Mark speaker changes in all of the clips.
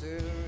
Speaker 1: sit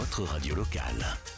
Speaker 2: votre radio locale.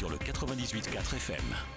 Speaker 3: Sur le 98.4 FM.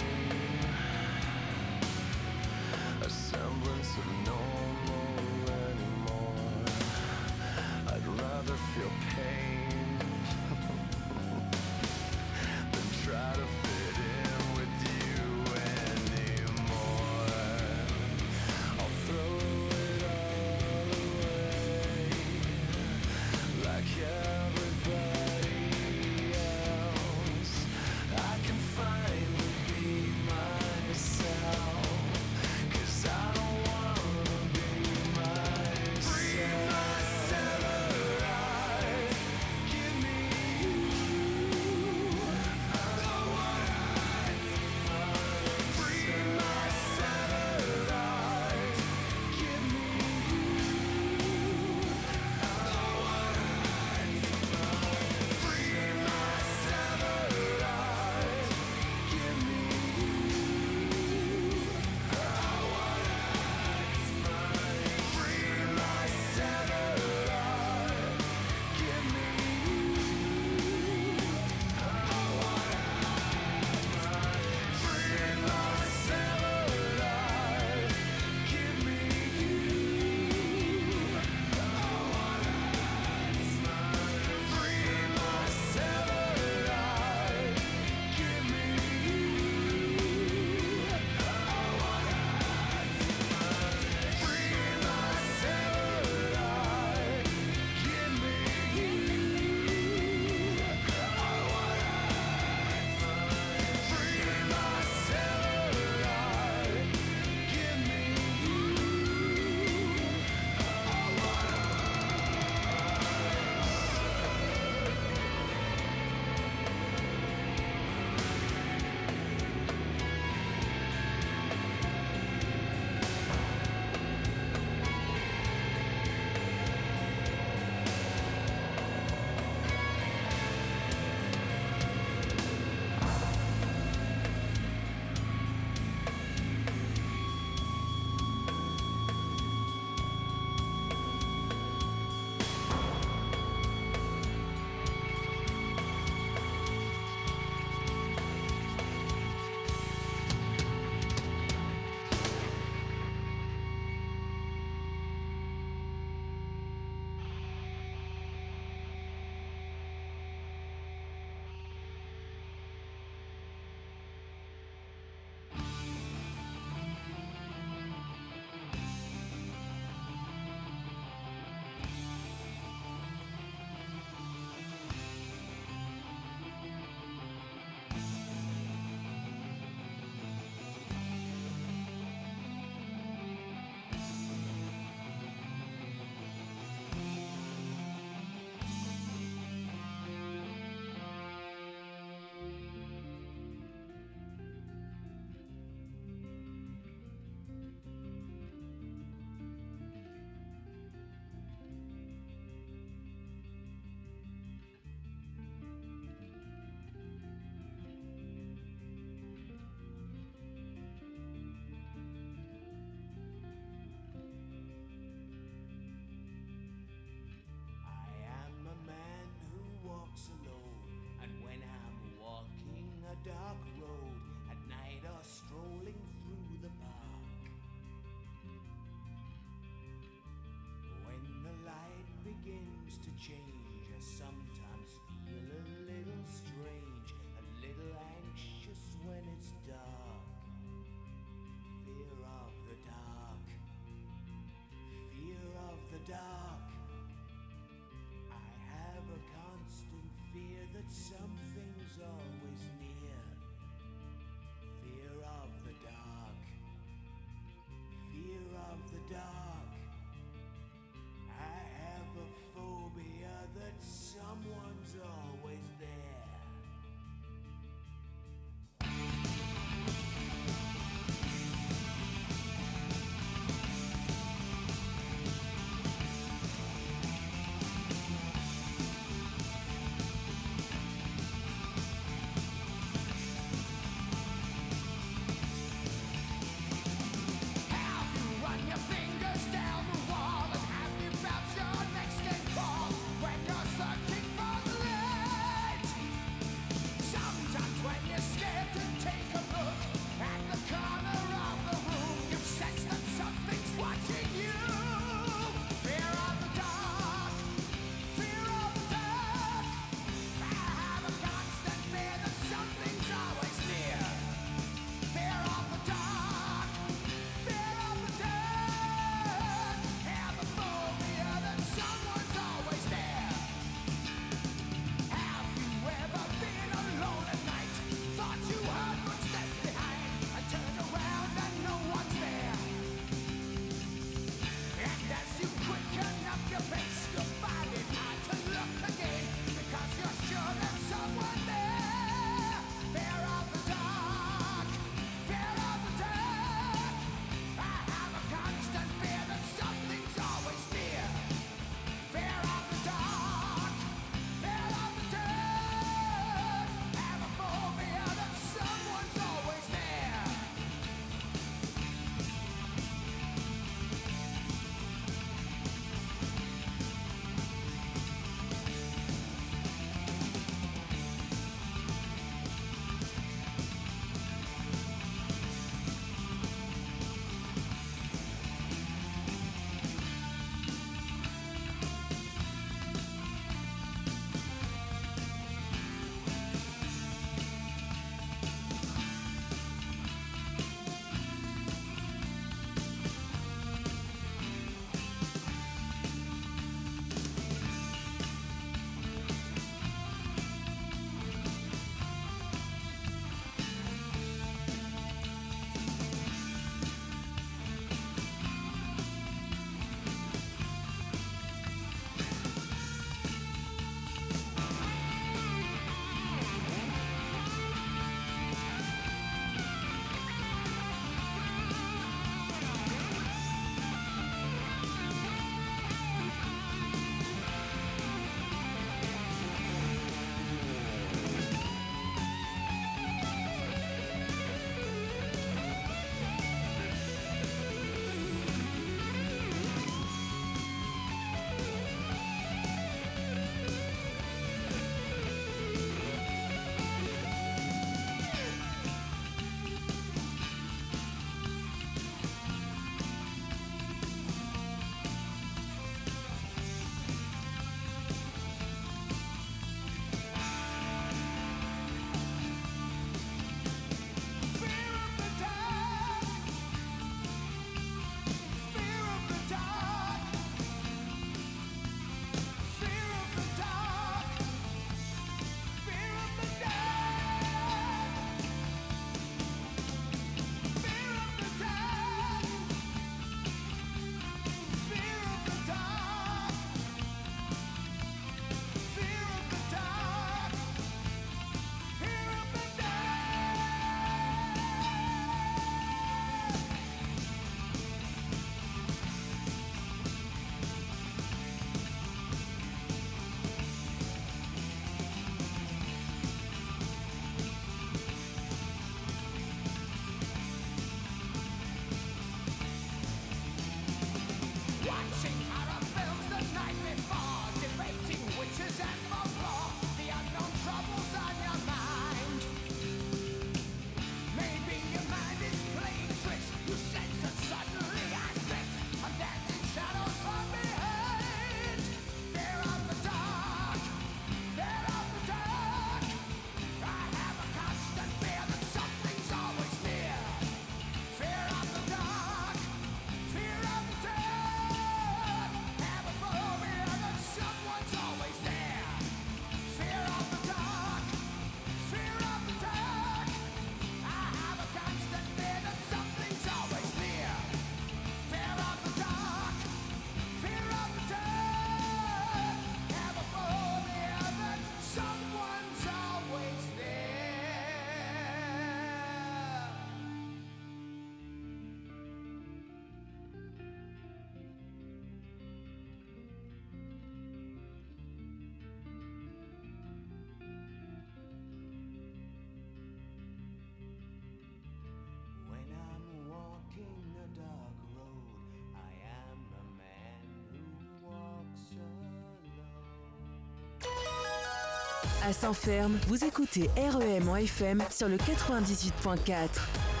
Speaker 4: À Saint-Ferme, vous écoutez REM en FM sur le 98.4.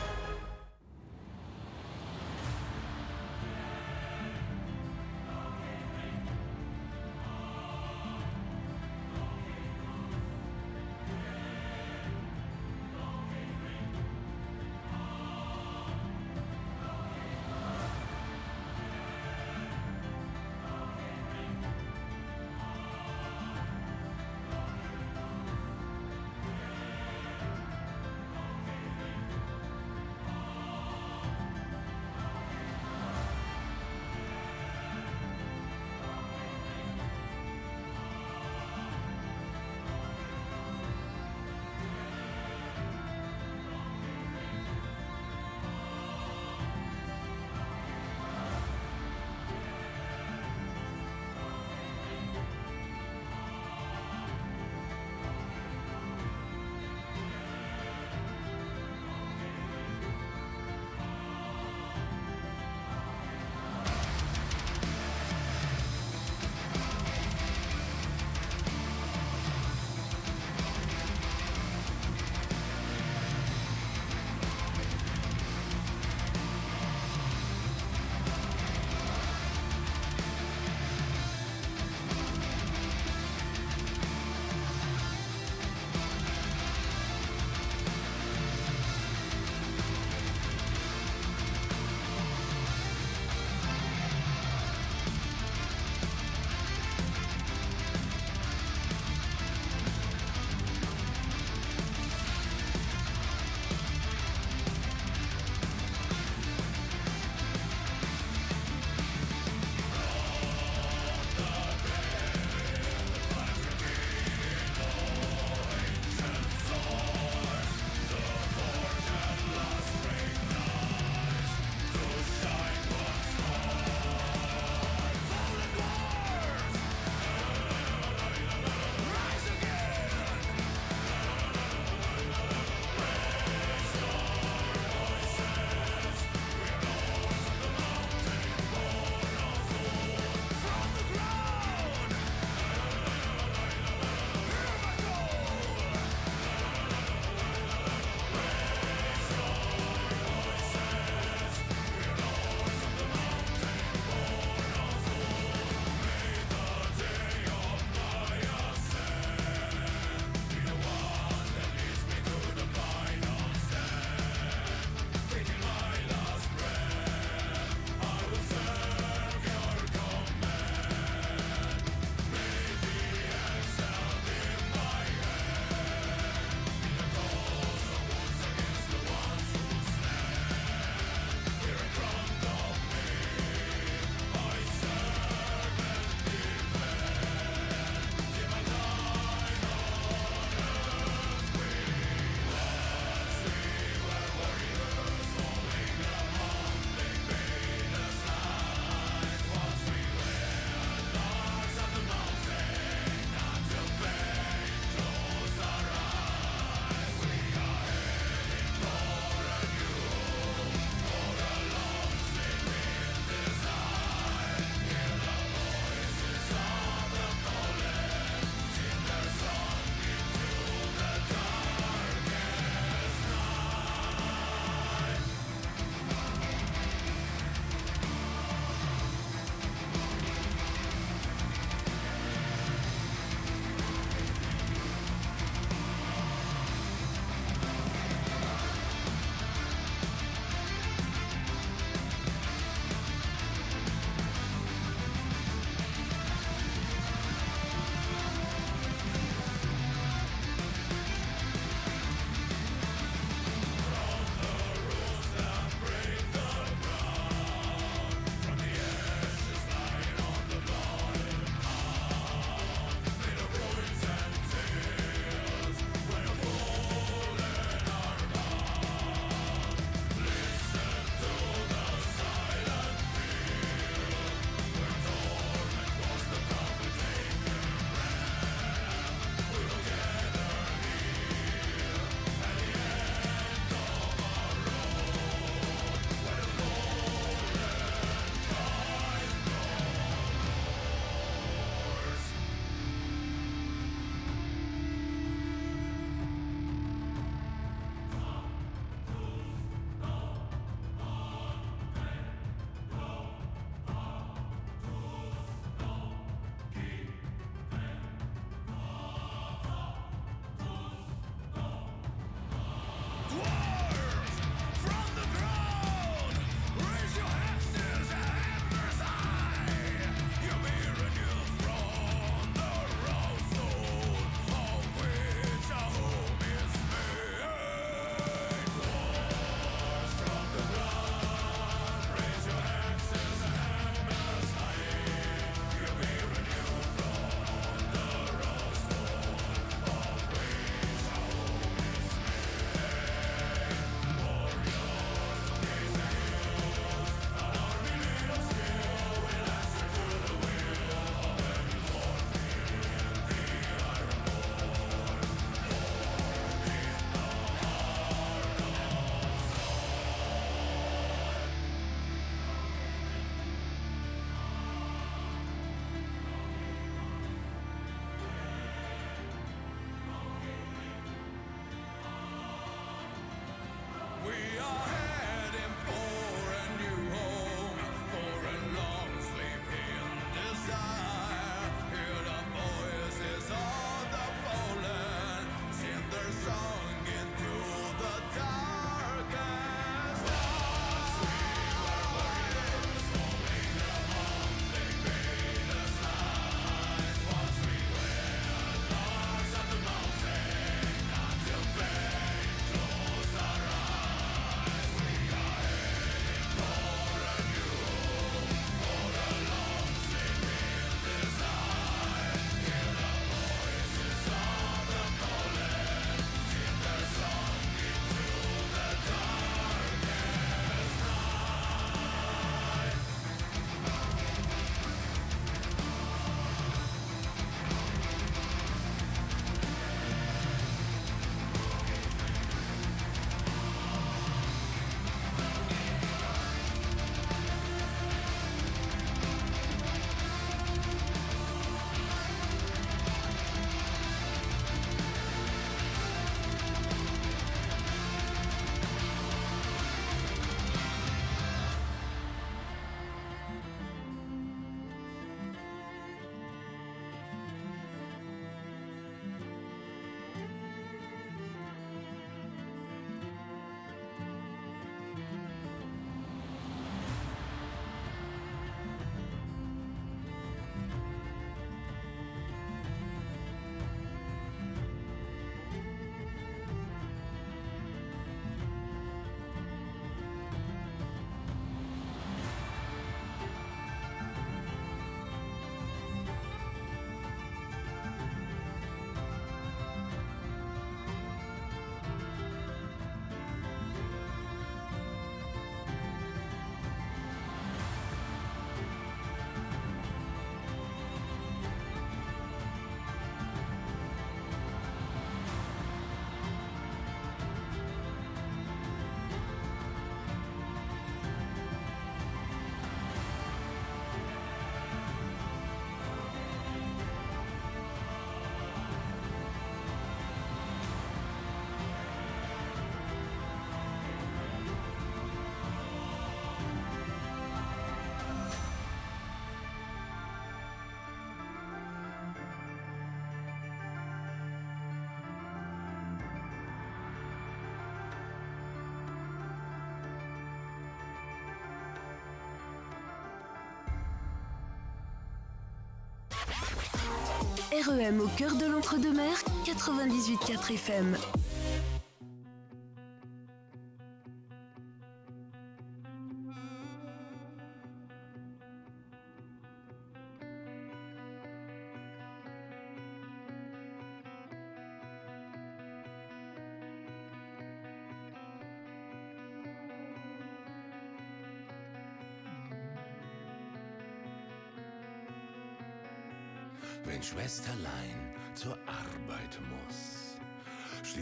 Speaker 5: REM au cœur de l'entre-deux-mer, 98.4 FM.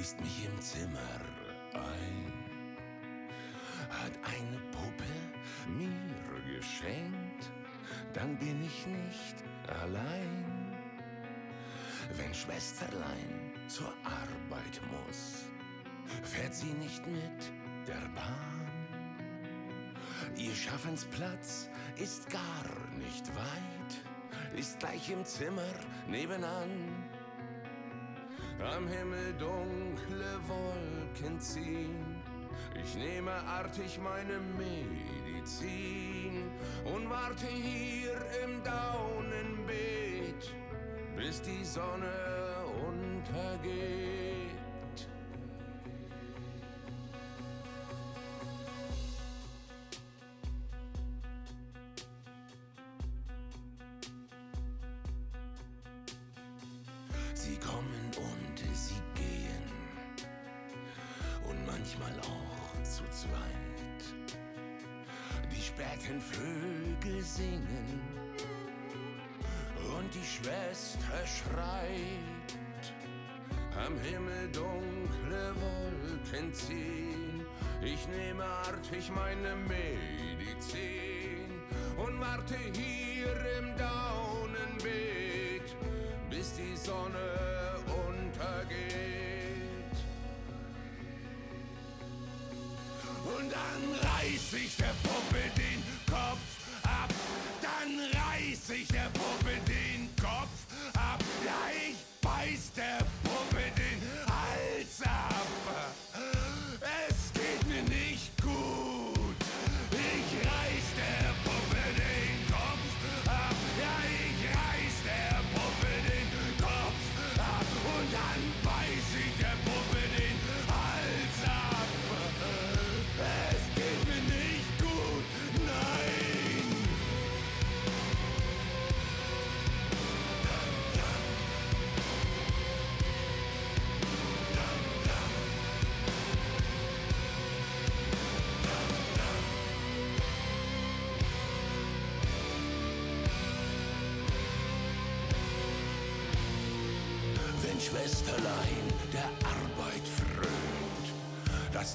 Speaker 2: Schließt mich im Zimmer ein, hat eine Puppe mir geschenkt, dann bin ich nicht allein. Wenn Schwesterlein zur Arbeit muss, fährt sie nicht mit der Bahn. Ihr Schaffensplatz ist gar nicht weit, ist gleich im Zimmer nebenan. Am Himmel dunkle Wolken ziehen, ich nehme artig meine Medizin und warte hier im Daunenbeet, bis die Sonne untergeht. Sie kommen zweit. Die späten Vögel singen und die Schwester schreit. Am Himmel dunkle Wolken ziehen. Ich nehme artig meine Medizin und warte hier im Daunenbeet, dann reiß ich der Puppe den Kopf ab. Dann reiß ich der Puppe den Kopf ab. Ja, ich beiß der Puppe den Hals ab.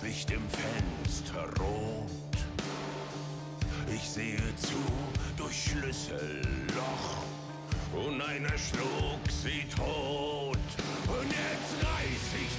Speaker 2: Licht im Fenster rot. Ich sehe zu durch Schlüsselloch und einer schlug sie tot. Und jetzt reiß ich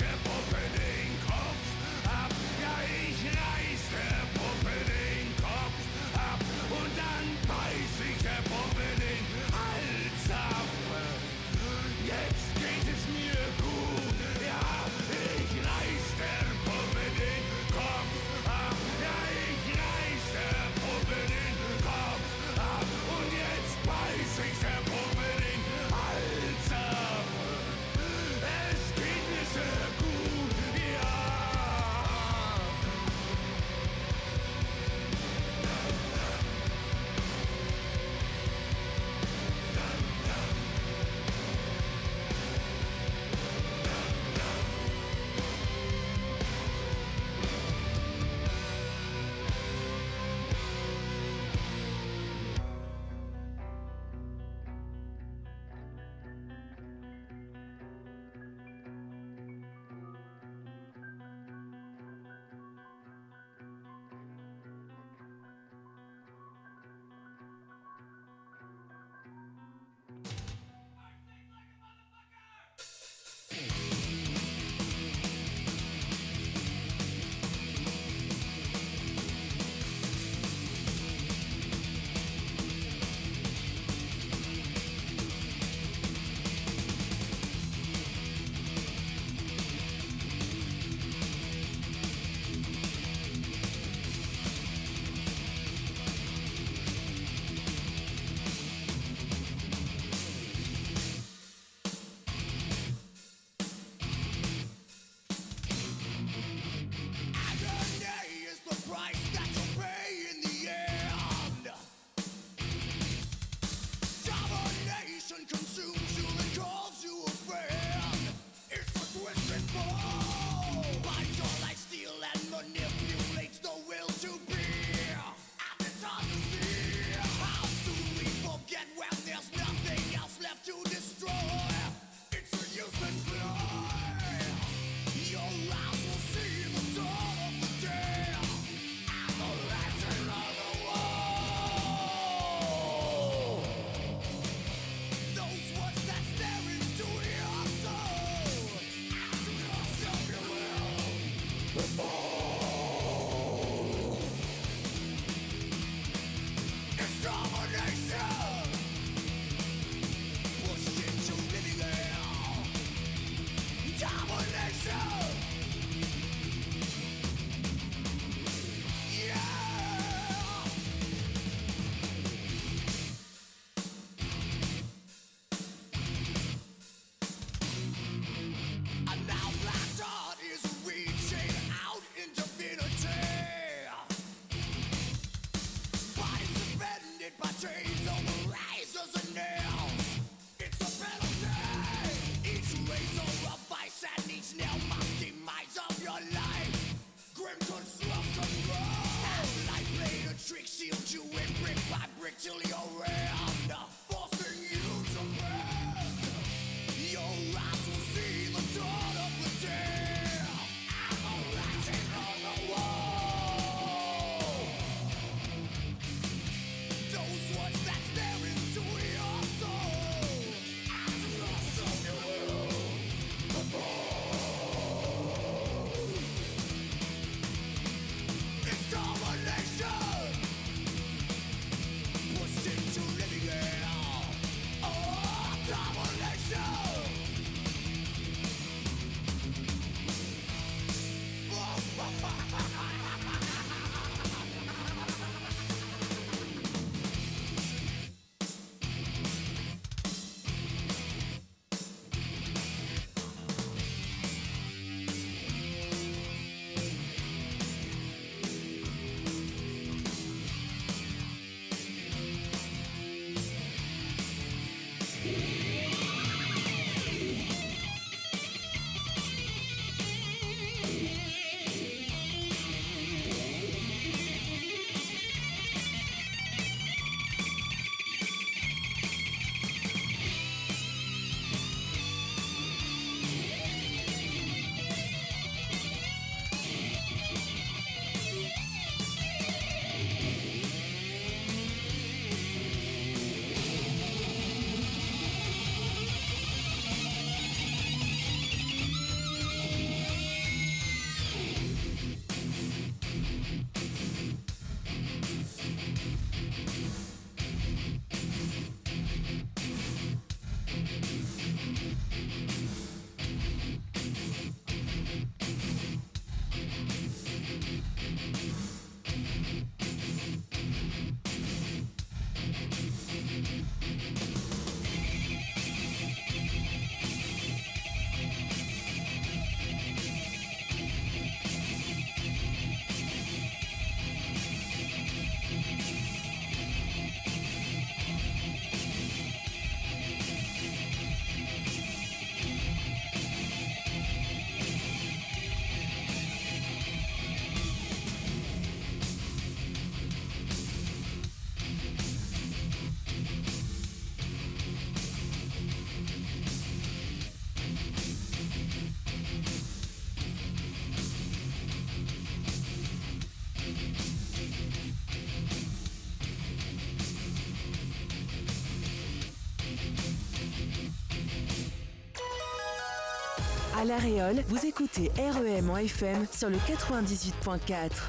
Speaker 2: La Réole, vous écoutez REM en FM sur le 98.4.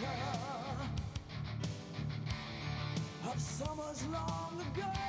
Speaker 1: winter of summers long ago.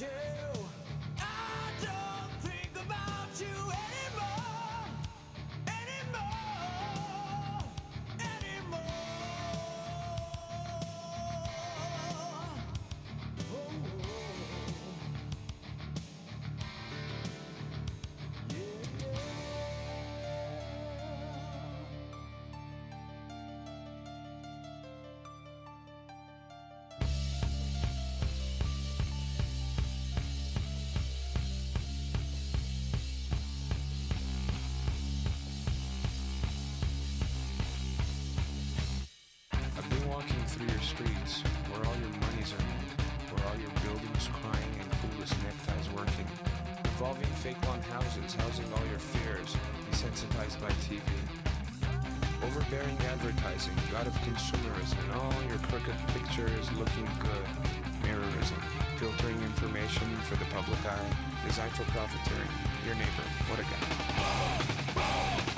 Speaker 6: Yeah. fake long houses housing all your fears, desensitized by TV. Overbearing advertising, god of consumerism, and all your crooked pictures looking good. Mirrorism, filtering information for the public eye, designed for profiteering. Your neighbor, what a guy.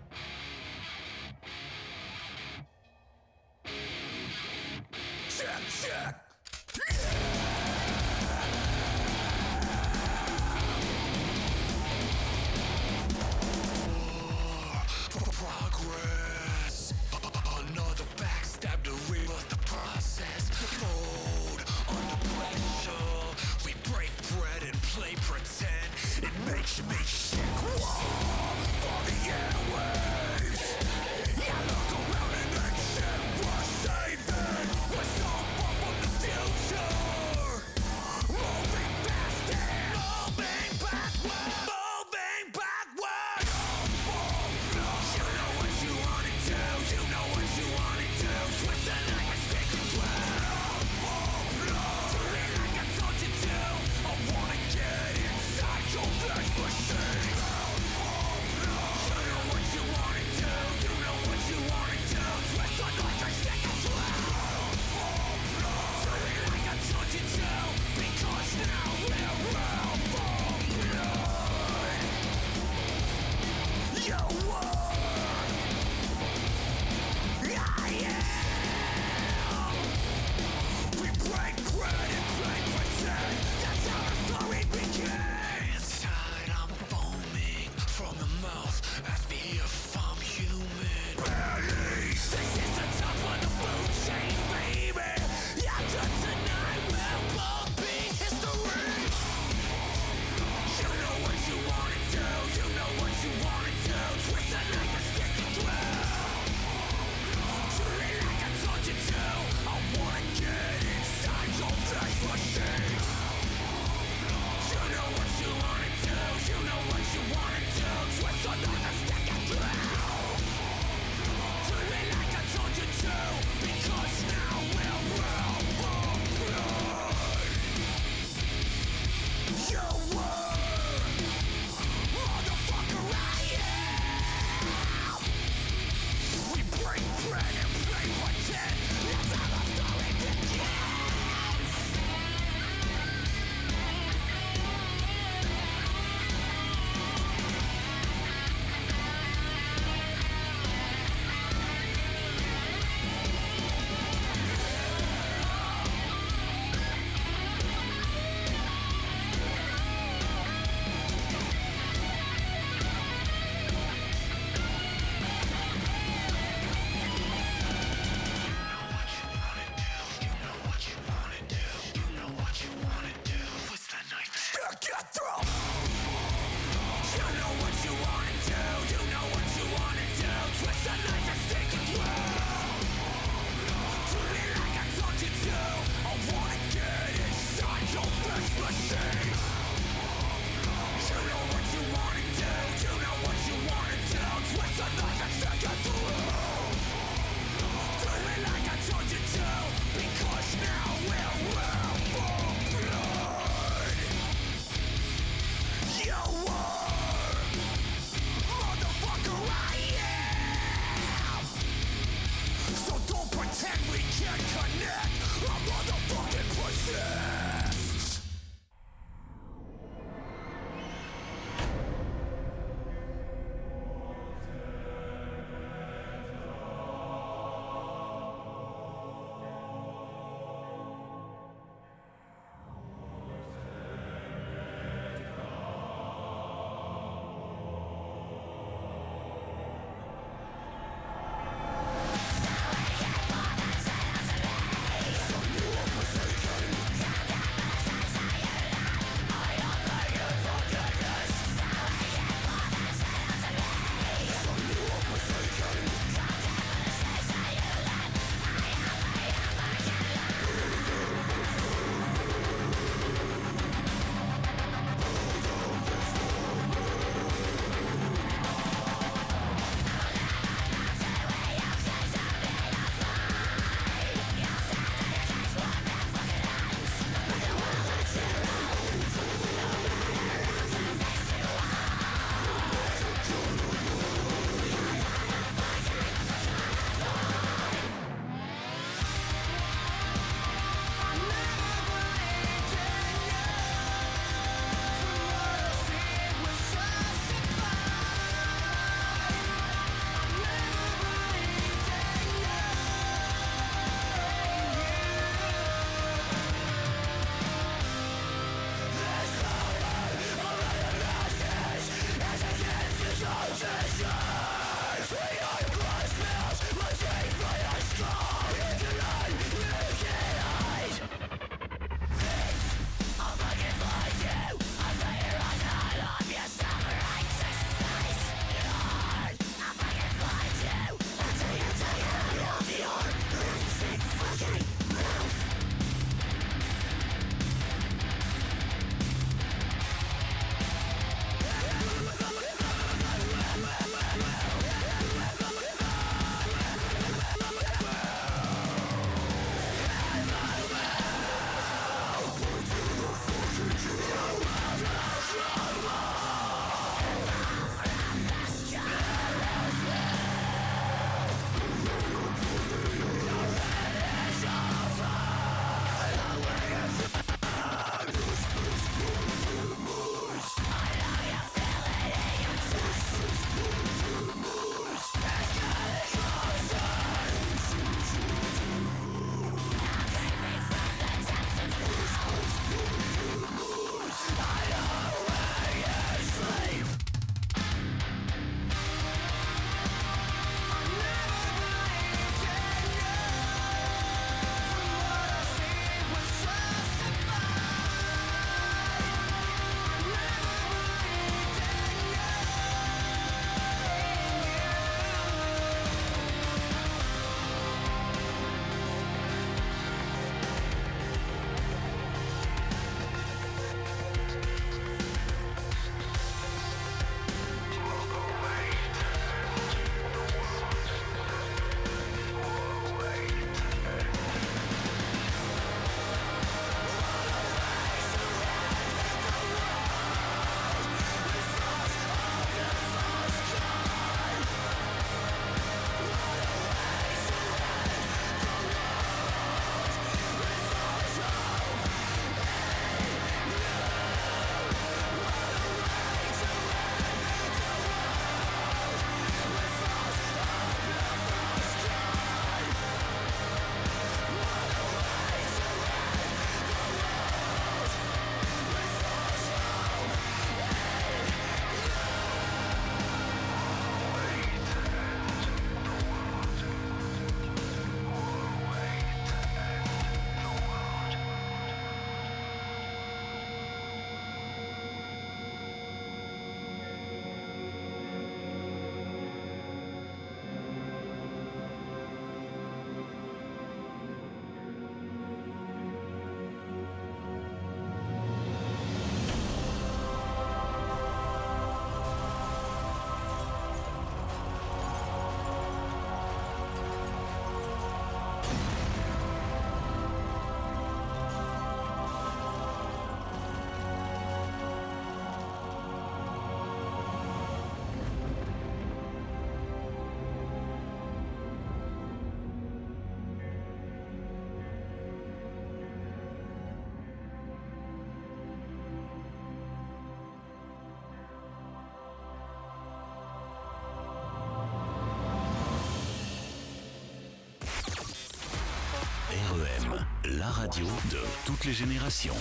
Speaker 1: la radio de toutes les générations.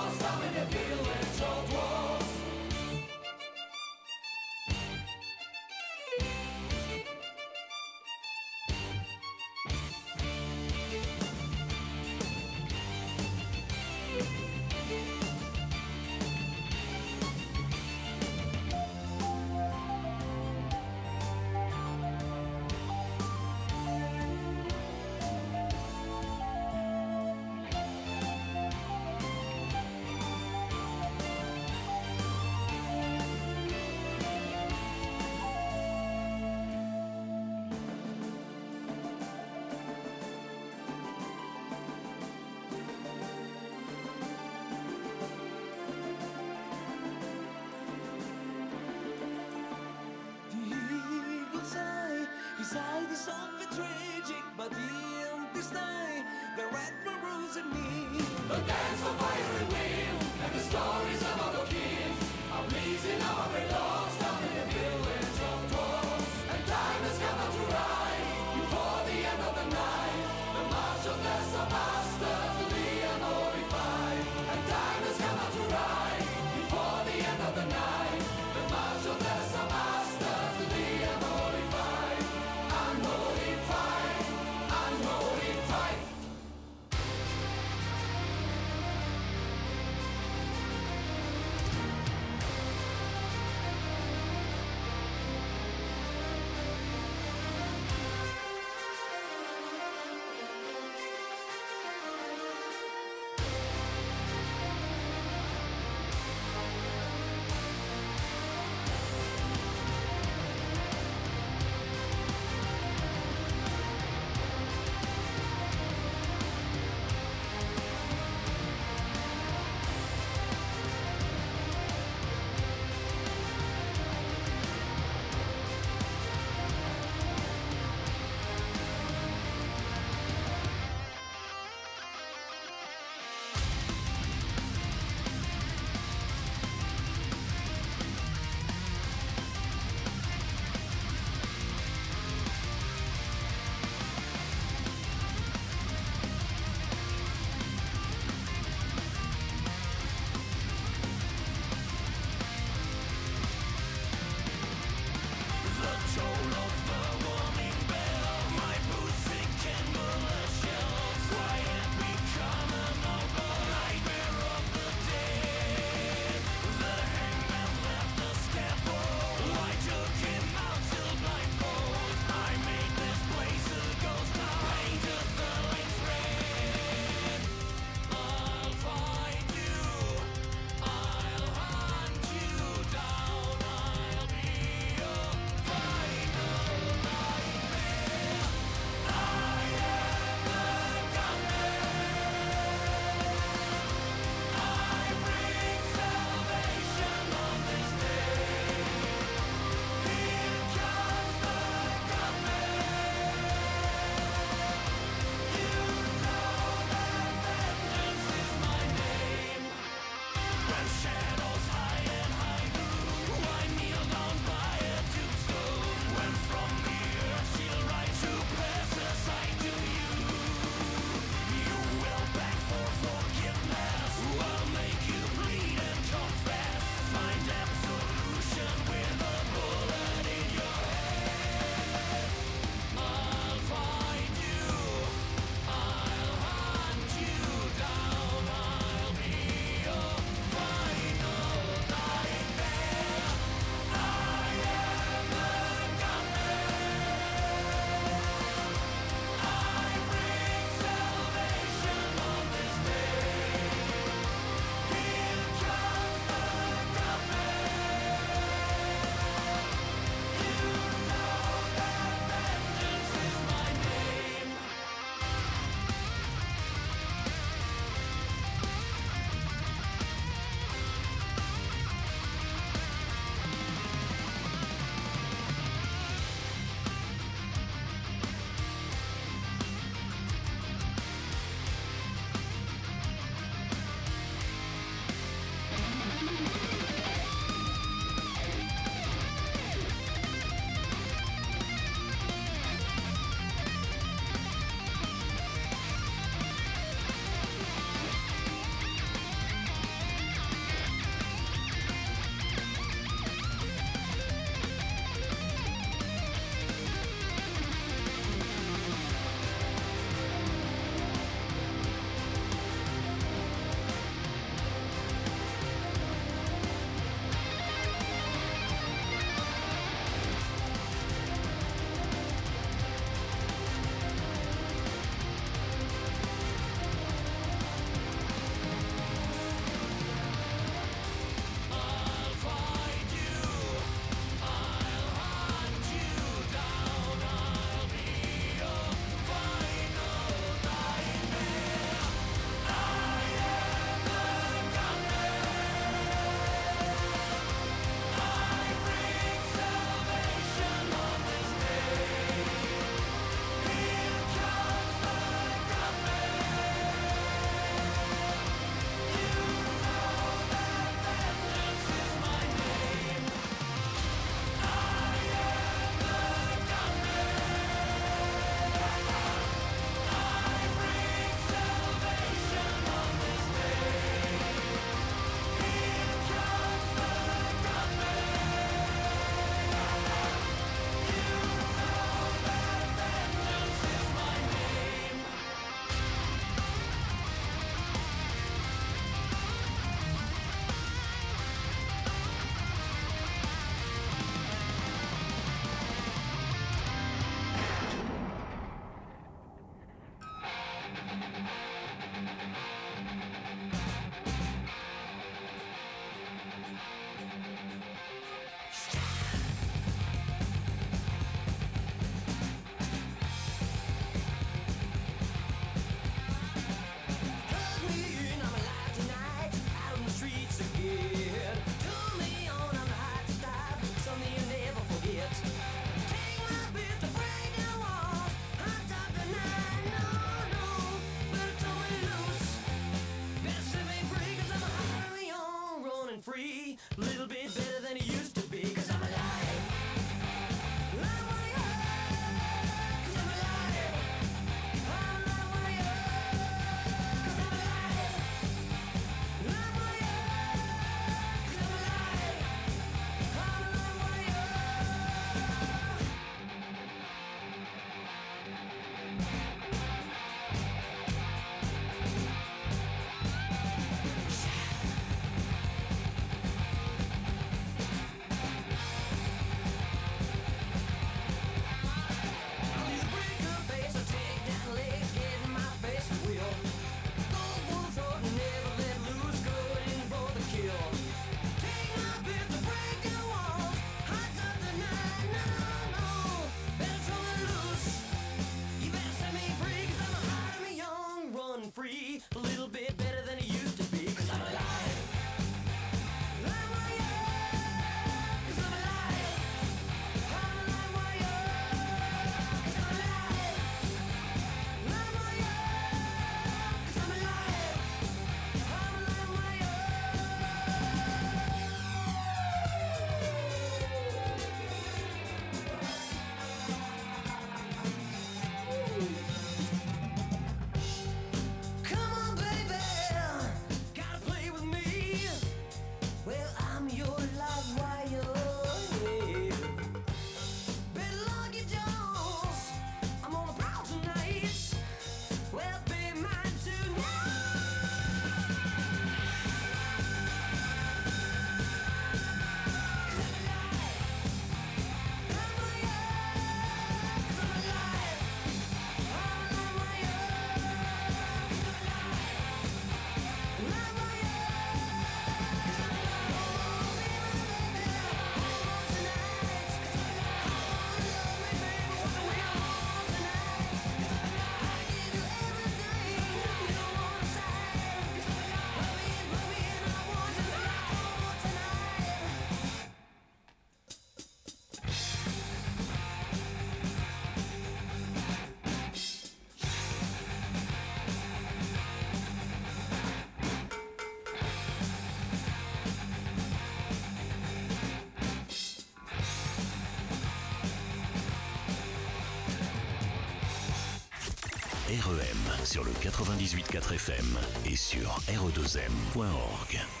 Speaker 1: Sur le 98.4 FM et sur re2m.org.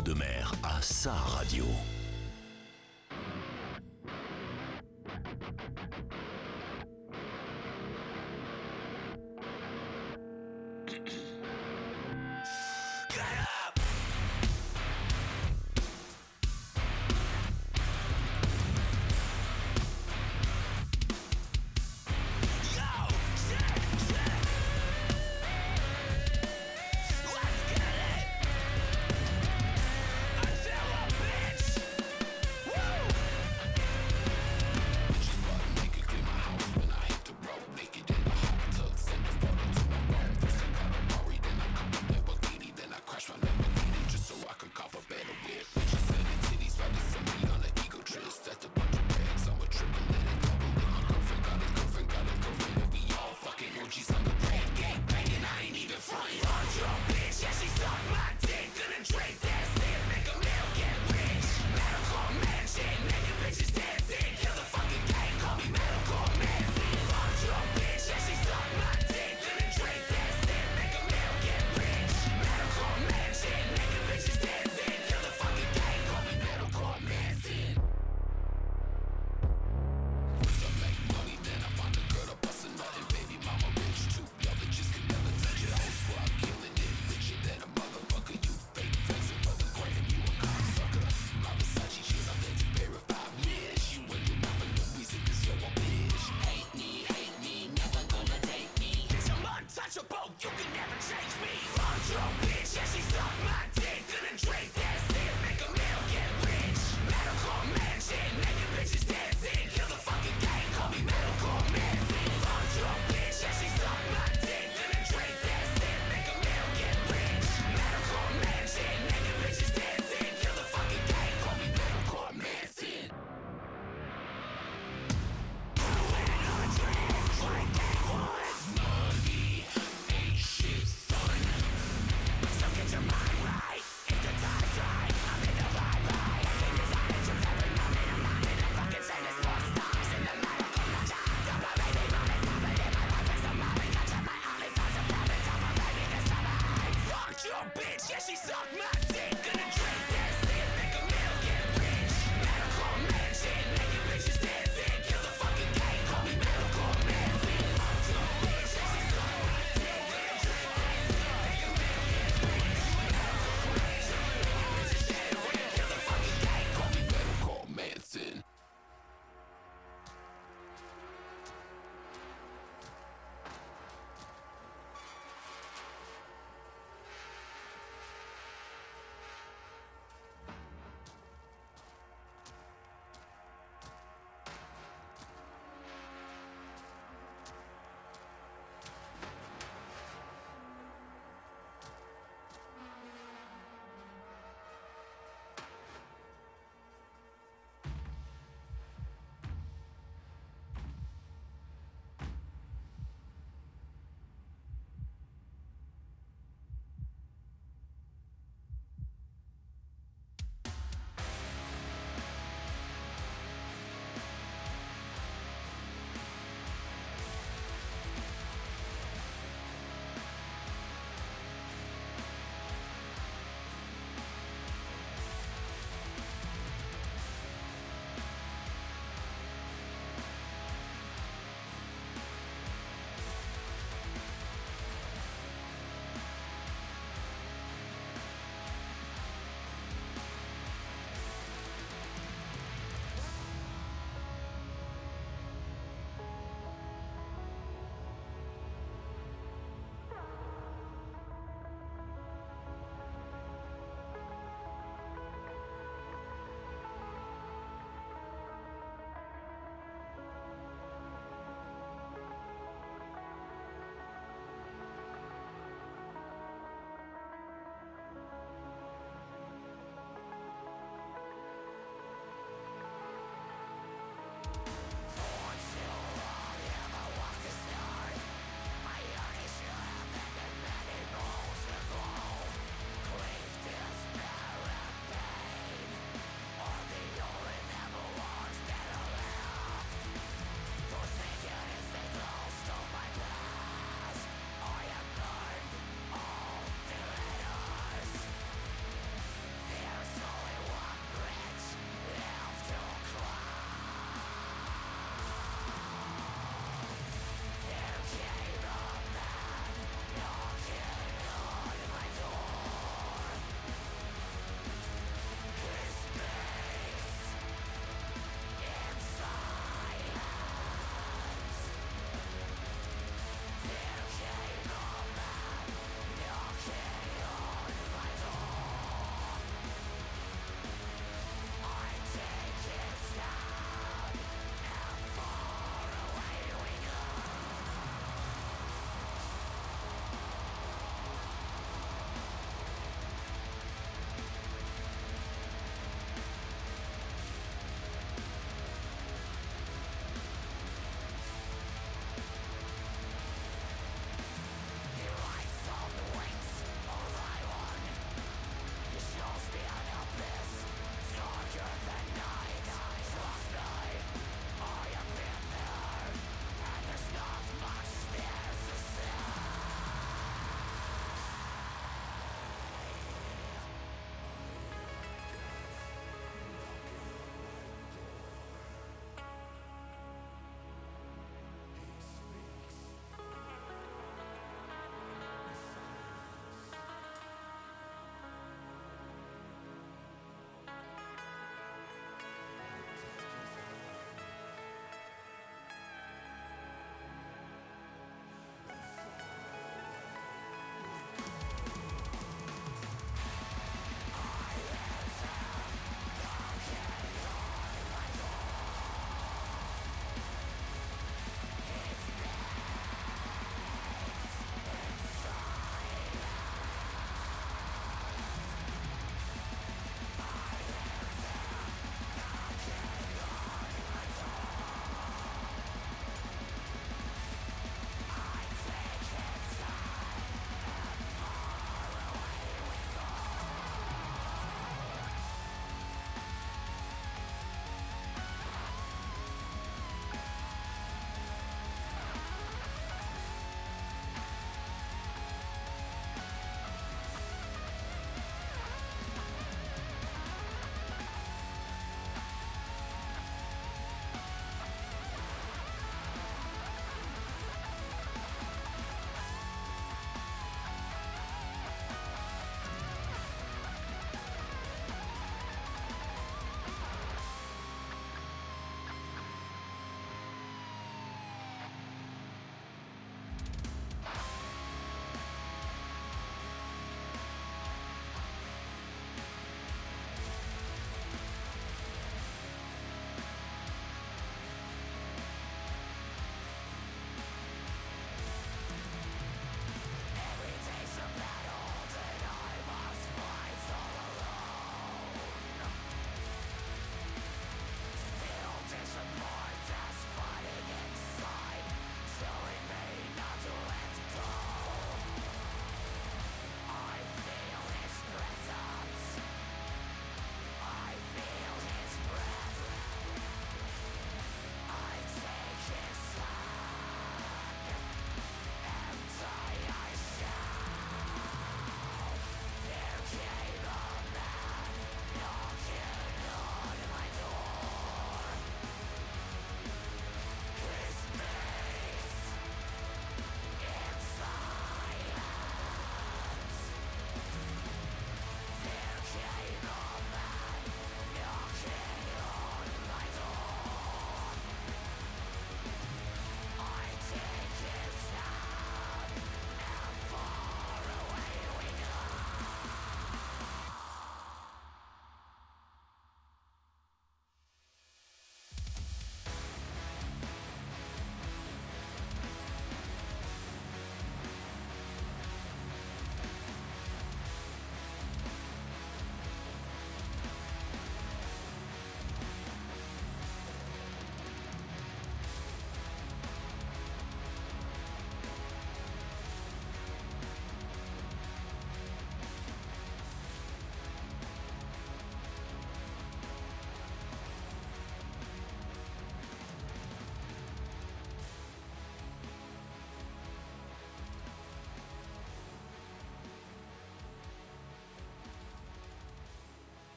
Speaker 7: L'Entre-deux-Mers à sa radio.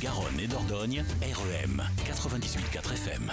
Speaker 1: Garonne et Dordogne, REM 98.4 FM.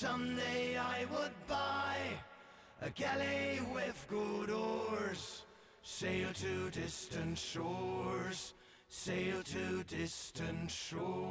Speaker 8: Someday I would buy a galley with good oars, sail to distant shores, sail to distant shores.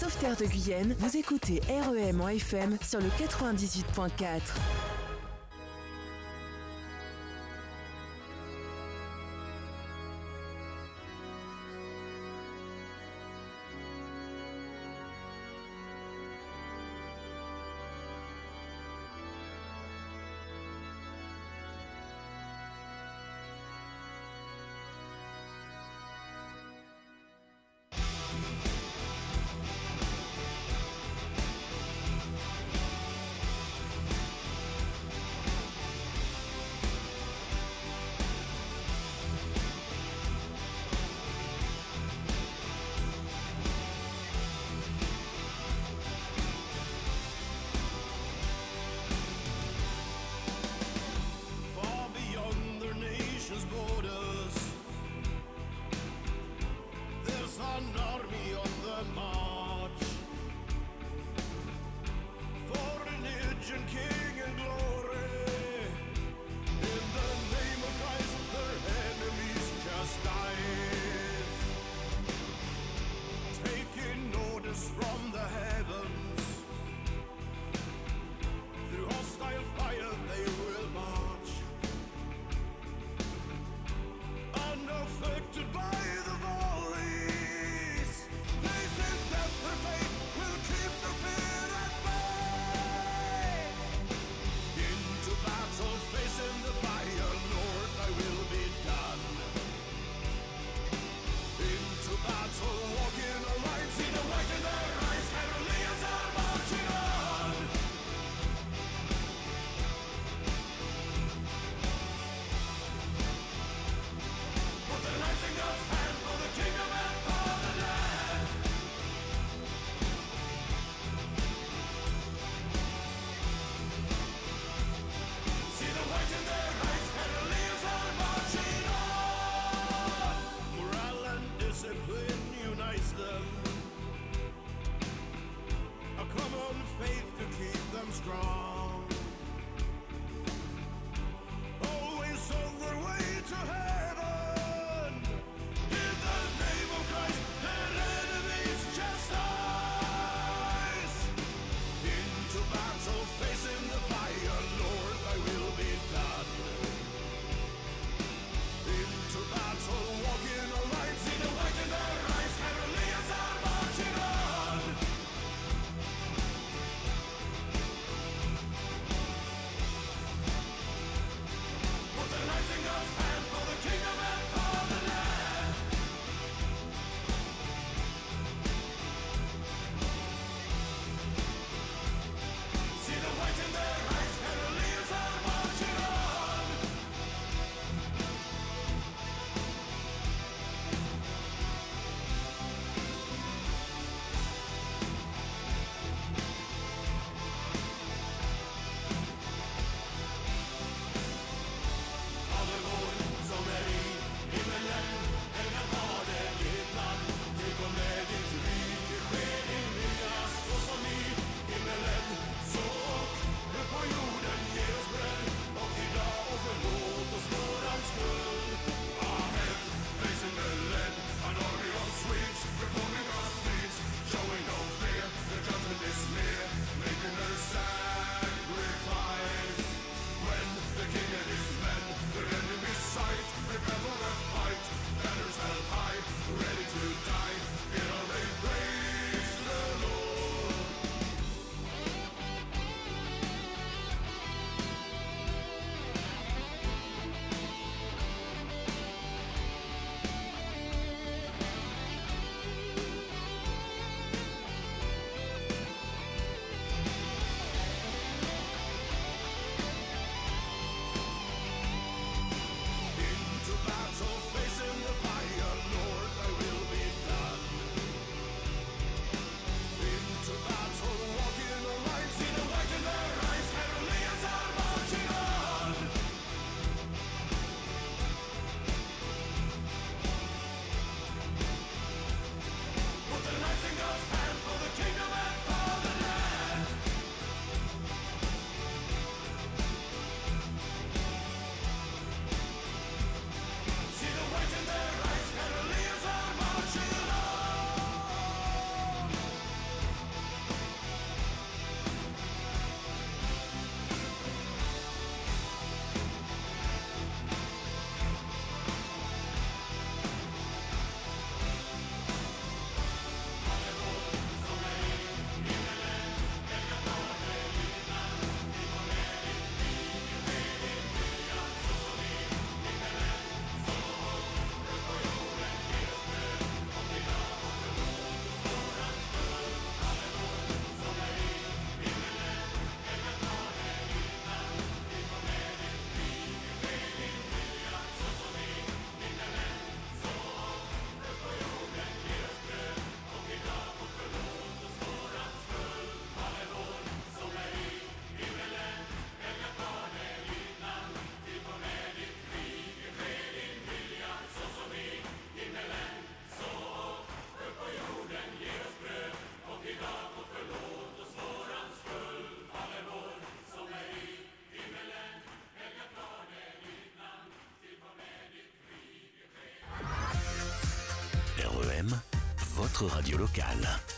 Speaker 4: Sauveterre de Guyenne, vous écoutez REM en FM sur le 98.4.
Speaker 1: votre radio locale.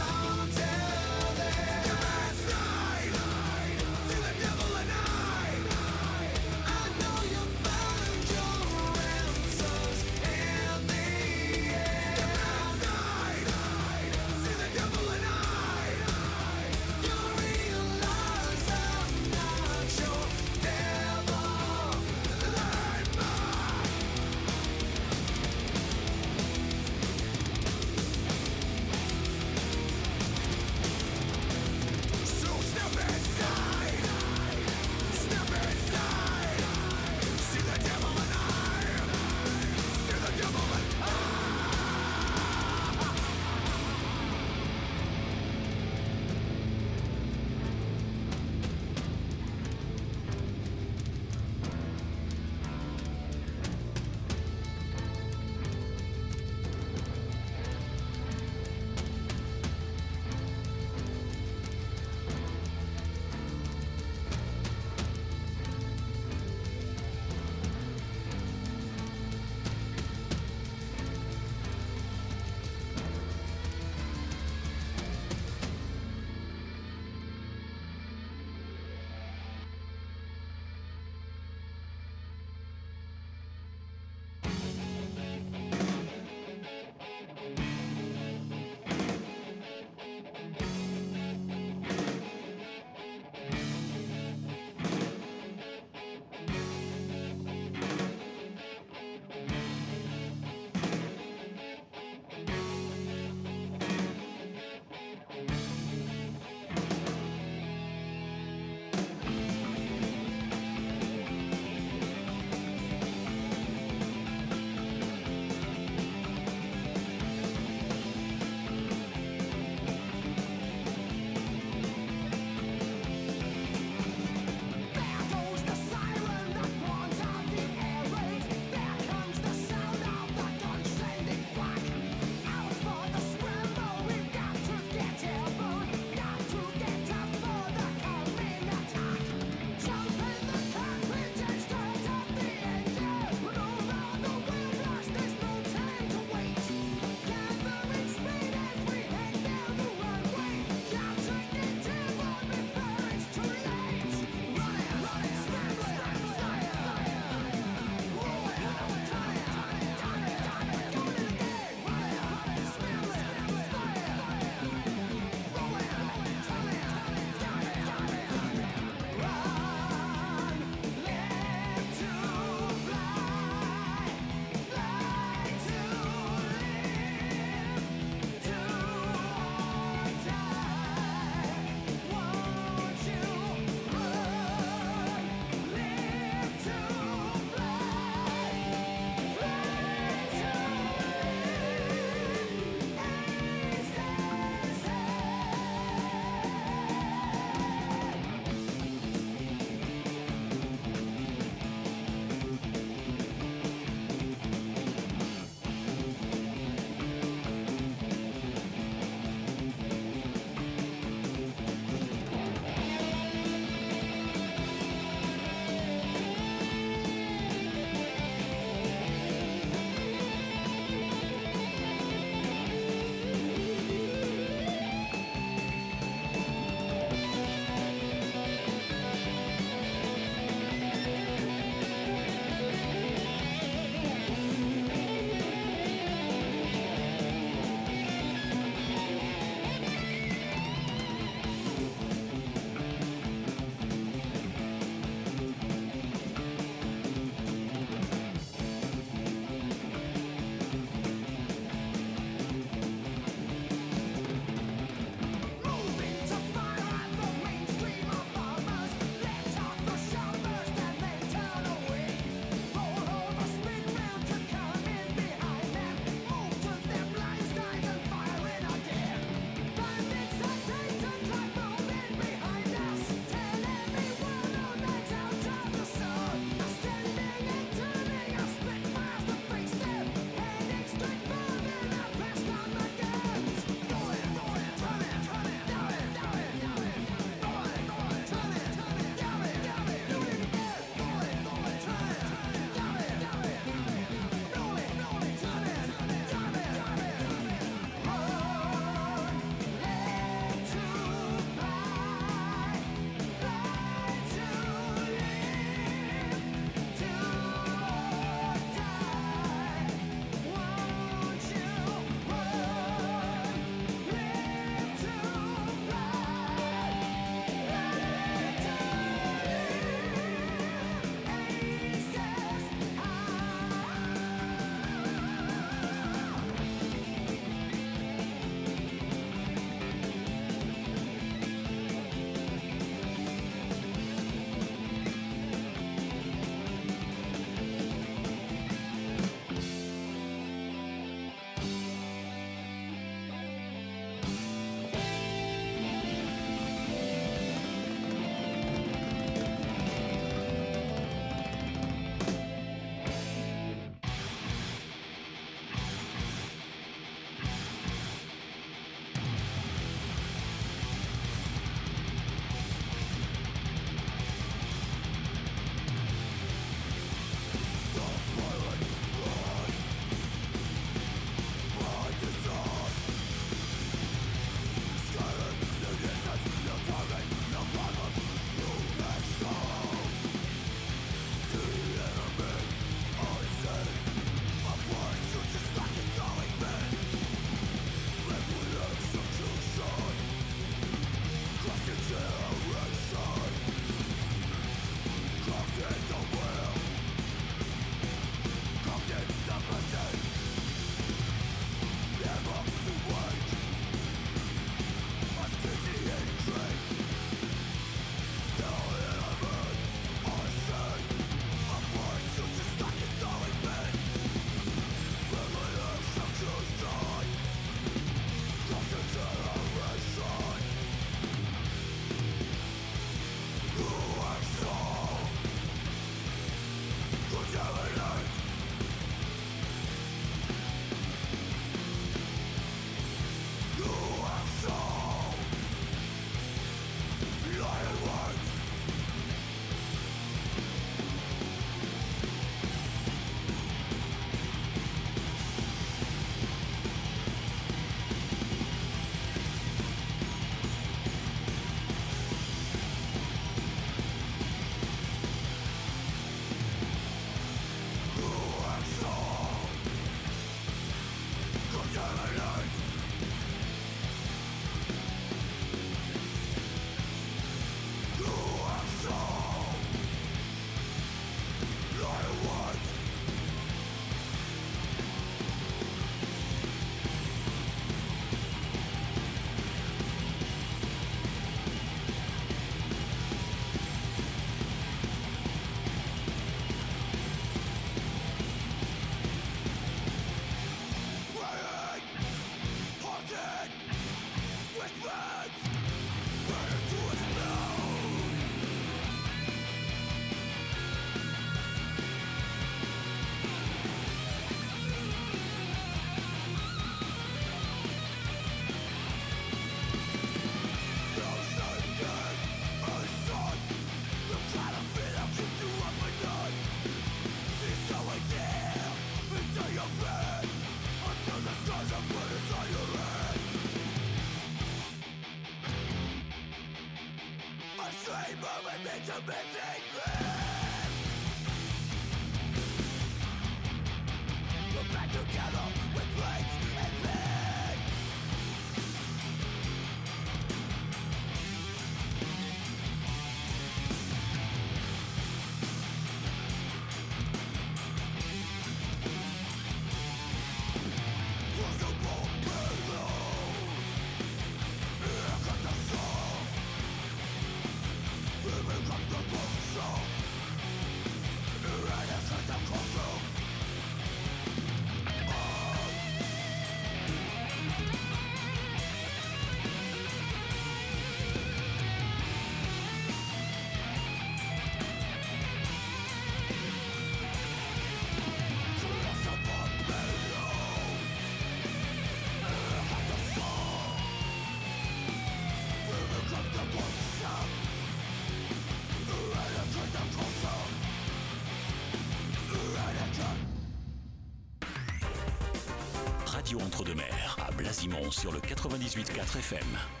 Speaker 3: Sur le 98.4 FM.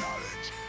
Speaker 9: knowledge.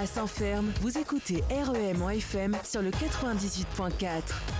Speaker 5: À Saint-Ferme, vous écoutez REM en FM sur le 98.4.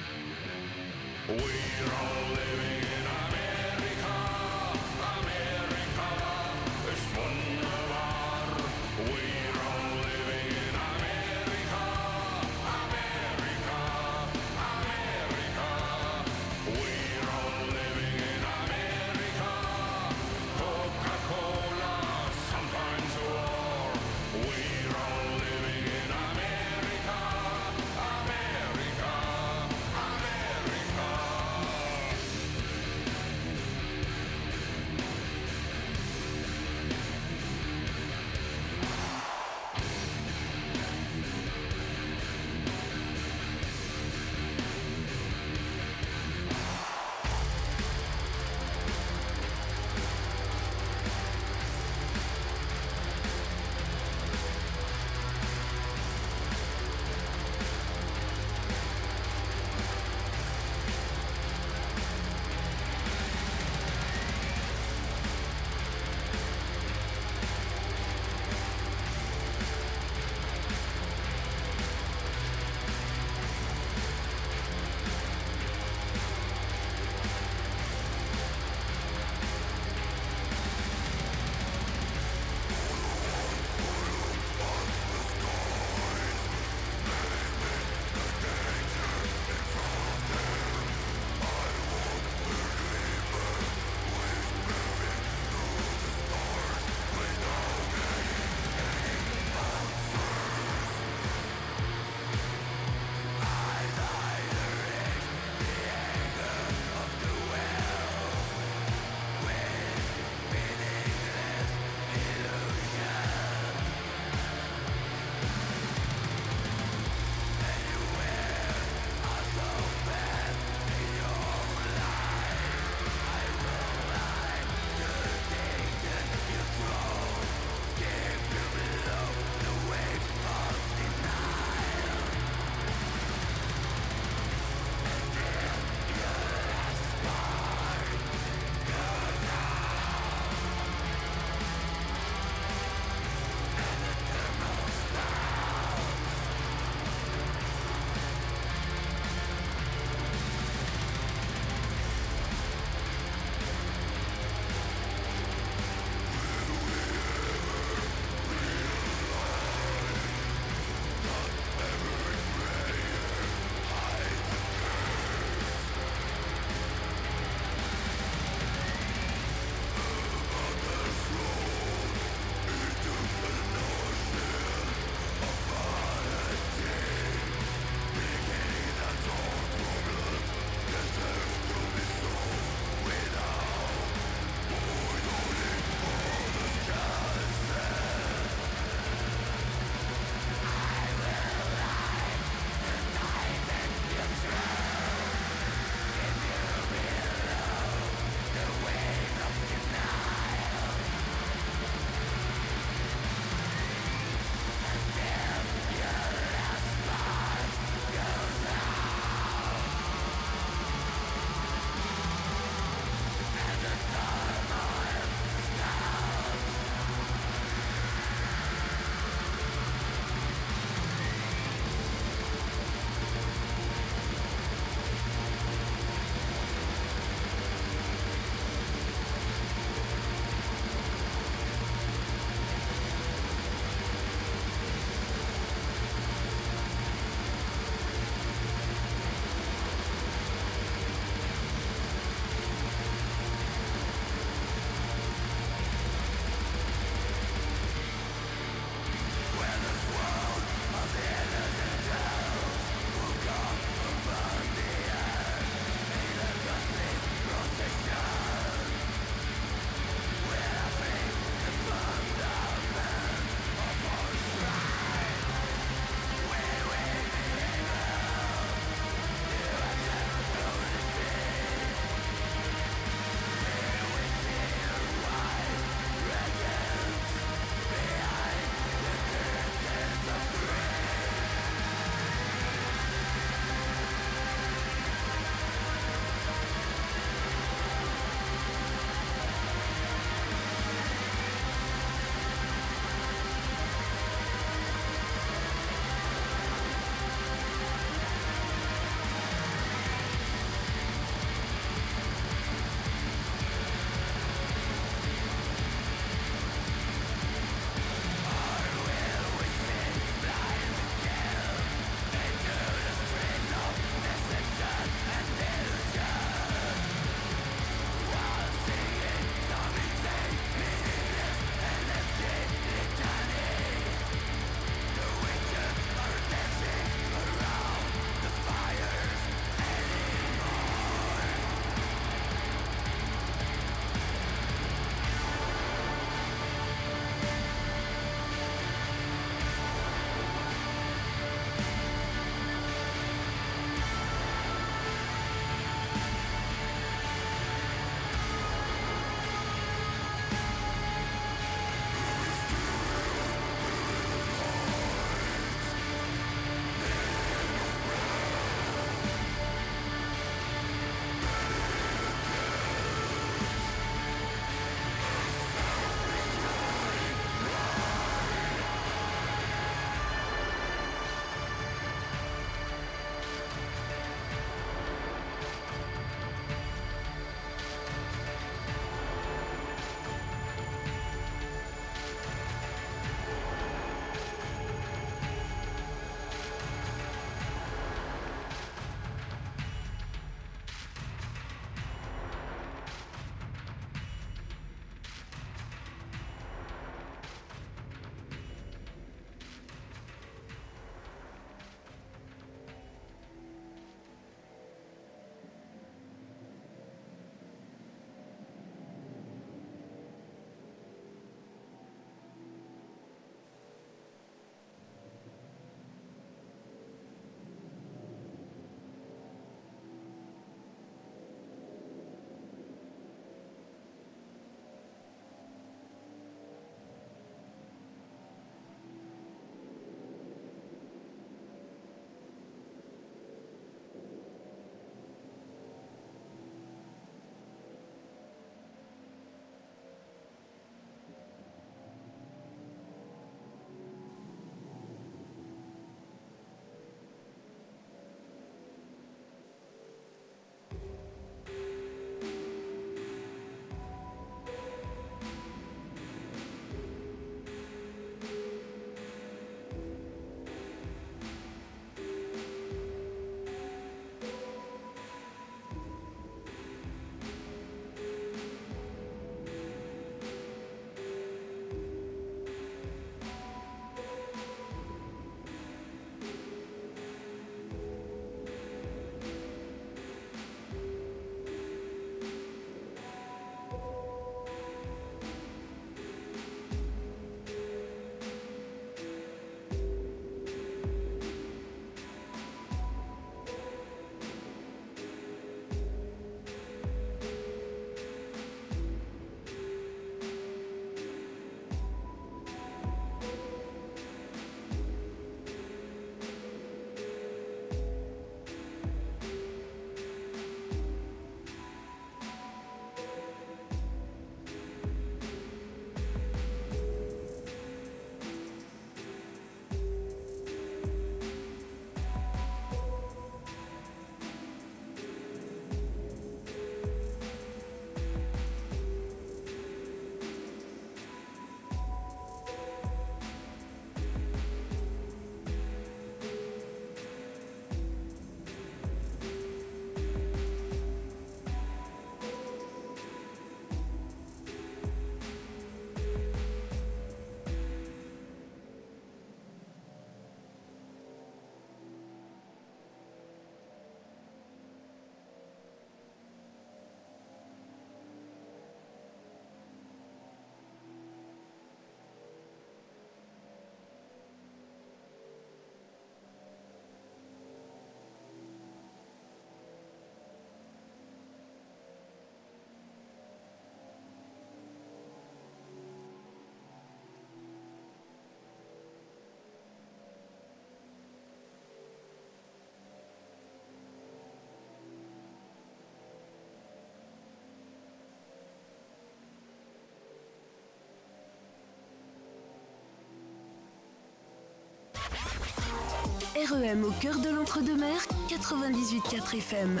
Speaker 10: REM au cœur de l'entre-deux-mer, 98.4 FM.